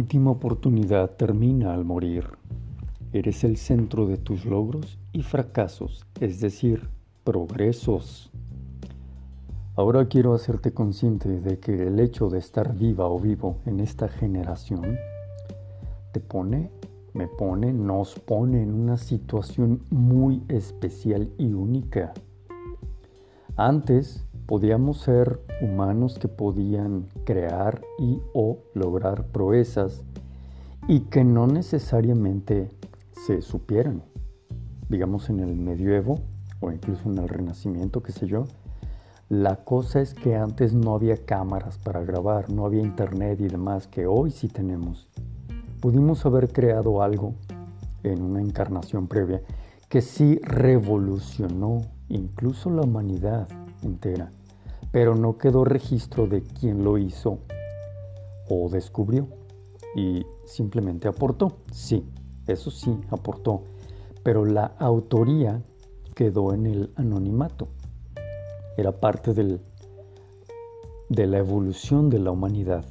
última oportunidad termina al morir. Eres el centro de tus logros y fracasos, es decir, progresos. Ahora quiero hacerte consciente de que el hecho de estar viva o vivo en esta generación te pone, me pone, nos pone en una situación muy especial y única. Antes podíamos ser humanos que podían crear y o lograr proezas y que no necesariamente se supieran. Digamos en el medioevo o incluso en el renacimiento, qué sé yo. La cosa es que antes no había cámaras para grabar, no había internet y demás que hoy sí tenemos. Pudimos haber creado algo en una encarnación previa que sí revolucionó incluso la humanidad entera, pero no quedó registro de quién lo hizo o descubrió y simplemente aportó. Sí, eso sí, aportó, pero la autoría quedó en el anonimato. Era parte del, de la evolución de la humanidad.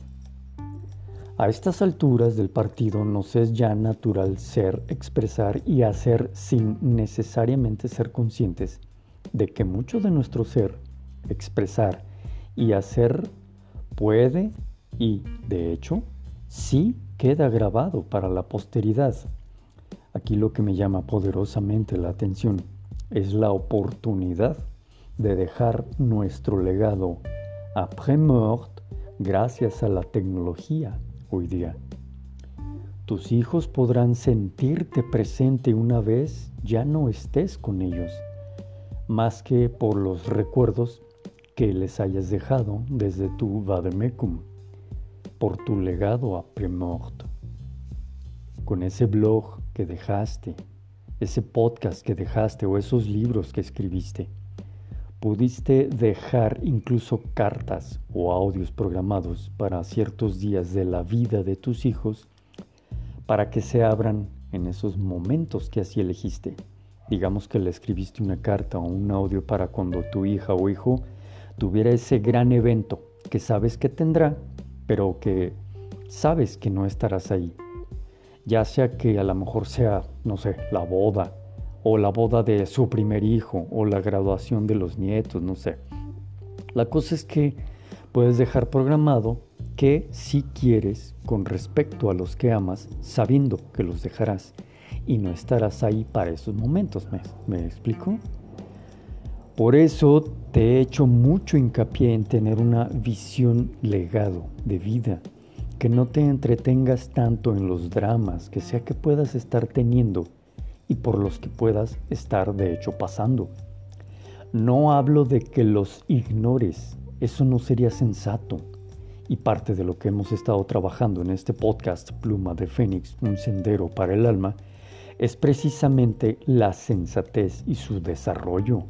A estas alturas del partido nos es ya natural ser, expresar y hacer sin necesariamente ser conscientes de que mucho de nuestro ser, expresar y hacer puede y, de hecho, sí queda grabado para la posteridad. Aquí lo que me llama poderosamente la atención es la oportunidad de dejar nuestro legado après mort gracias a la tecnología hoy día. Tus hijos podrán sentirte presente una vez ya no estés con ellos, más que por los recuerdos que les hayas dejado desde tu vademecum, por tu legado après mort. Con ese blog que dejaste, ese podcast que dejaste o esos libros que escribiste. Pudiste dejar incluso cartas o audios programados para ciertos días de la vida de tus hijos para que se abran en esos momentos que así elegiste. Digamos que le escribiste una carta o un audio para cuando tu hija o hijo tuviera ese gran evento que sabes que tendrá, pero que sabes que no estarás ahí ya sea que a lo mejor sea, no sé, la boda o la boda de su primer hijo o la graduación de los nietos, no sé. La cosa es que puedes dejar programado que si quieres con respecto a los que amas, sabiendo que los dejarás y no estarás ahí para esos momentos. ¿Me, me explico? Por eso te he hecho mucho hincapié en tener una visión legado de vida que no te entretengas tanto en los dramas que sea que puedas estar teniendo y por los que puedas estar de hecho pasando. No hablo de que los ignores, eso no sería sensato. Y parte de lo que hemos estado trabajando en este podcast Pluma de Fénix, un sendero para el alma, es precisamente la sensatez y su desarrollo.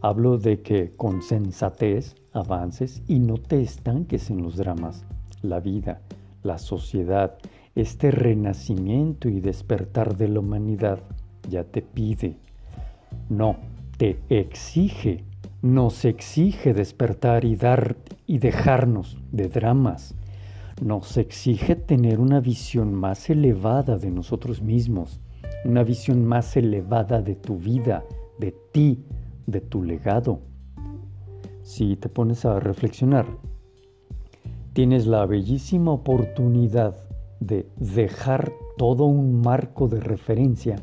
Hablo de que con sensatez avances y no te estanques en los dramas. La vida, la sociedad, este renacimiento y despertar de la humanidad ya te pide, no, te exige, nos exige despertar y dar y dejarnos de dramas, nos exige tener una visión más elevada de nosotros mismos, una visión más elevada de tu vida, de ti, de tu legado. Si te pones a reflexionar, tienes la bellísima oportunidad de dejar todo un marco de referencia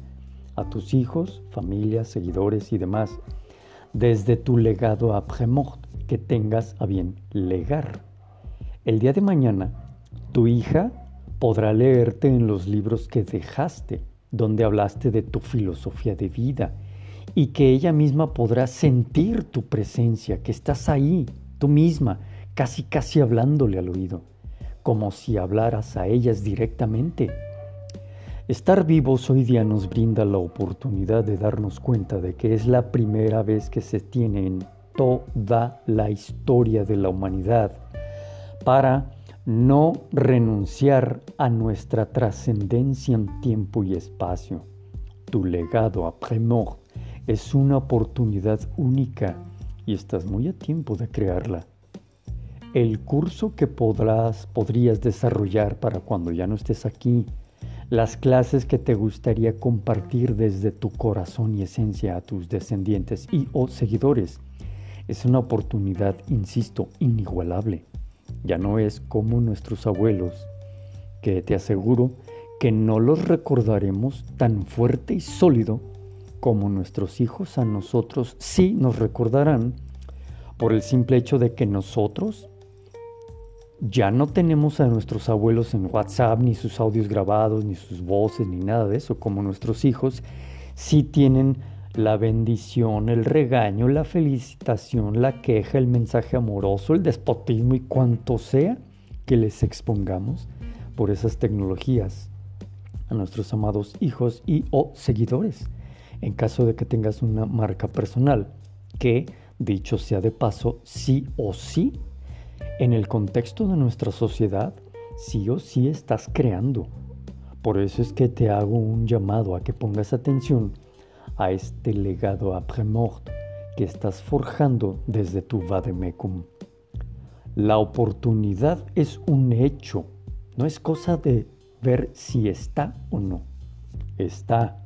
a tus hijos, familias, seguidores y demás, desde tu legado a que tengas a bien legar. El día de mañana, tu hija podrá leerte en los libros que dejaste, donde hablaste de tu filosofía de vida, y que ella misma podrá sentir tu presencia, que estás ahí, tú misma, casi casi hablándole al oído, como si hablaras a ellas directamente. Estar vivos hoy día nos brinda la oportunidad de darnos cuenta de que es la primera vez que se tiene en toda la historia de la humanidad para no renunciar a nuestra trascendencia en tiempo y espacio. Tu legado après es una oportunidad única y estás muy a tiempo de crearla. el curso que podrás, podrías desarrollar para cuando ya no estés aquí, las clases que te gustaría compartir desde tu corazón y esencia a tus descendientes y o seguidores. Es una oportunidad, insisto, inigualable. Ya no es como nuestros abuelos, que te aseguro que no los recordaremos tan fuerte y sólido como nuestros hijos a nosotros sí nos recordarán por el simple hecho de que nosotros ya no tenemos a nuestros abuelos en WhatsApp, ni sus audios grabados, ni sus voces, ni nada de eso, como nuestros hijos sí tienen la bendición, el regaño, la felicitación, la queja, el mensaje amoroso, el despotismo y cuanto sea que les expongamos por esas tecnologías a nuestros amados hijos y o seguidores. En caso de que tengas una marca personal que, dicho sea de paso, sí o sí en el contexto de nuestra sociedad, sí o sí estás creando. Por eso es que te hago un llamado a que pongas atención a este legado après-mort que estás forjando desde tu vademecum. La oportunidad es un hecho, no es cosa de ver si está o no. Está.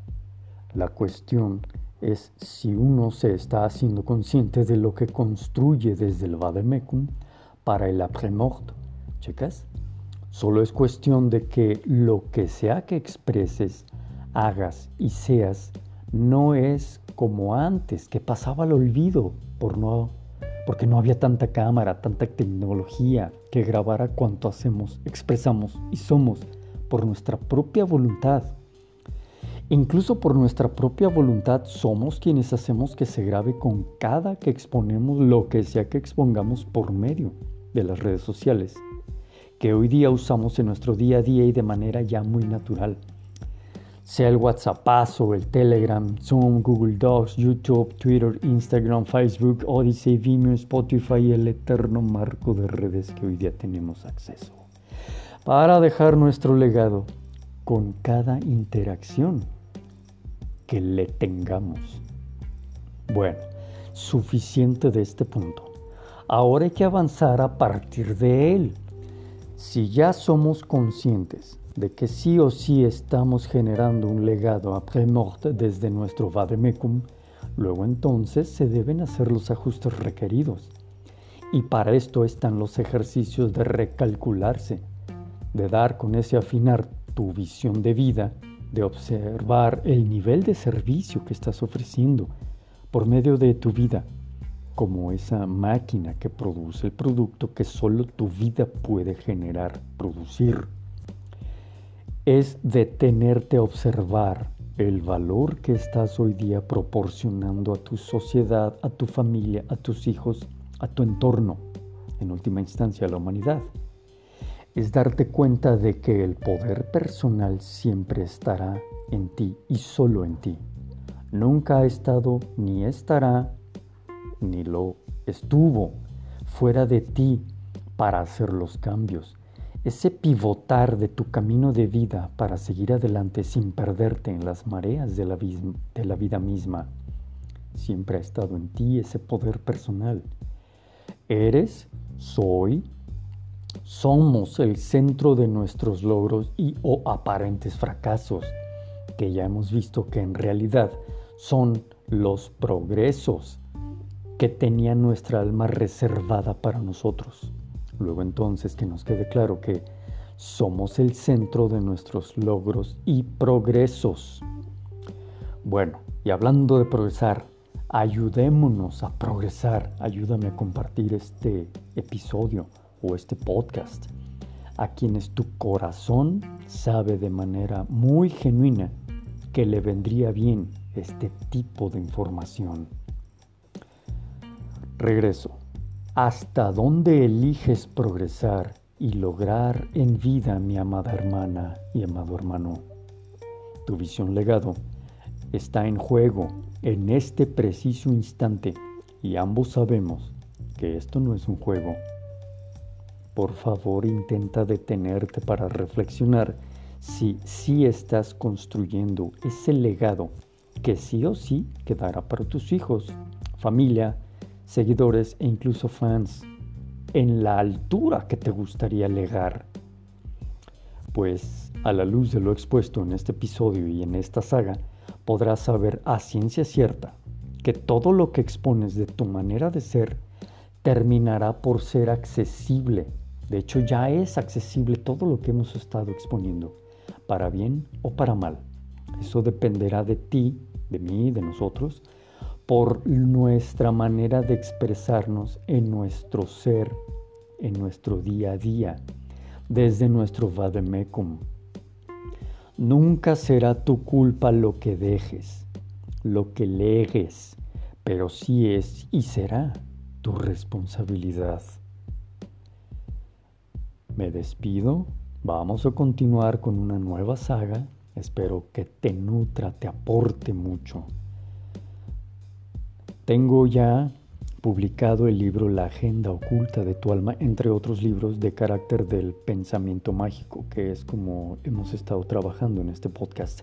La cuestión es si uno se está haciendo consciente de lo que construye desde el vademecum para el après-mort. ¿Checas? Solo es cuestión de que lo que sea que expreses, hagas y seas, no es como antes, que pasaba al olvido por no, porque no había tanta cámara, tanta tecnología que grabara cuanto hacemos, expresamos y somos por nuestra propia voluntad. Incluso por nuestra propia voluntad somos quienes hacemos que se grabe con cada que exponemos lo que sea que expongamos por medio de las redes sociales, que hoy día usamos en nuestro día a día y de manera ya muy natural. Sea el WhatsApp o el Telegram, Zoom, Google Docs, YouTube, Twitter, Instagram, Facebook, Odyssey, Vimeo, Spotify el eterno marco de redes que hoy día tenemos acceso. Para dejar nuestro legado con cada interacción que le tengamos. Bueno, suficiente de este punto. Ahora hay que avanzar a partir de él. Si ya somos conscientes de que sí o sí estamos generando un legado après-mort desde nuestro vademecum, luego entonces se deben hacer los ajustes requeridos. Y para esto están los ejercicios de recalcularse, de dar con ese afinar tu visión de vida, de observar el nivel de servicio que estás ofreciendo por medio de tu vida como esa máquina que produce el producto que solo tu vida puede generar, producir. Es detenerte a observar el valor que estás hoy día proporcionando a tu sociedad, a tu familia, a tus hijos, a tu entorno, en última instancia a la humanidad. Es darte cuenta de que el poder personal siempre estará en ti y solo en ti. Nunca ha estado ni estará ni lo estuvo fuera de ti para hacer los cambios. Ese pivotar de tu camino de vida para seguir adelante sin perderte en las mareas de la, de la vida misma. Siempre ha estado en ti ese poder personal. Eres, soy, somos el centro de nuestros logros y o aparentes fracasos, que ya hemos visto que en realidad son los progresos que tenía nuestra alma reservada para nosotros. Luego entonces que nos quede claro que somos el centro de nuestros logros y progresos. Bueno, y hablando de progresar, ayudémonos a progresar. Ayúdame a compartir este episodio o este podcast a quienes tu corazón sabe de manera muy genuina que le vendría bien este tipo de información. Regreso. ¿Hasta dónde eliges progresar y lograr en vida, mi amada hermana y amado hermano? Tu visión legado está en juego en este preciso instante y ambos sabemos que esto no es un juego. Por favor, intenta detenerte para reflexionar si sí estás construyendo ese legado que sí o sí quedará para tus hijos, familia, seguidores e incluso fans. en la altura que te gustaría legar. Pues a la luz de lo expuesto en este episodio y en esta saga, podrás saber a ciencia cierta que todo lo que expones de tu manera de ser terminará por ser accesible. De hecho, ya es accesible todo lo que hemos estado exponiendo, para bien o para mal. Eso dependerá de ti, de mí, de nosotros, por nuestra manera de expresarnos en nuestro ser, en nuestro día a día, desde nuestro vademecum. Nunca será tu culpa lo que dejes, lo que legues, pero sí es y será tu responsabilidad. Me despido, vamos a continuar con una nueva saga, espero que te nutra, te aporte mucho. Tengo ya publicado el libro La Agenda Oculta de tu Alma, entre otros libros de carácter del pensamiento mágico, que es como hemos estado trabajando en este podcast.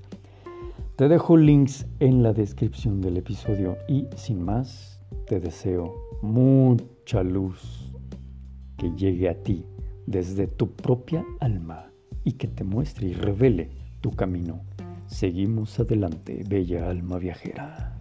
Te dejo links en la descripción del episodio y sin más, te deseo mucha luz que llegue a ti desde tu propia alma y que te muestre y revele tu camino. Seguimos adelante, bella alma viajera.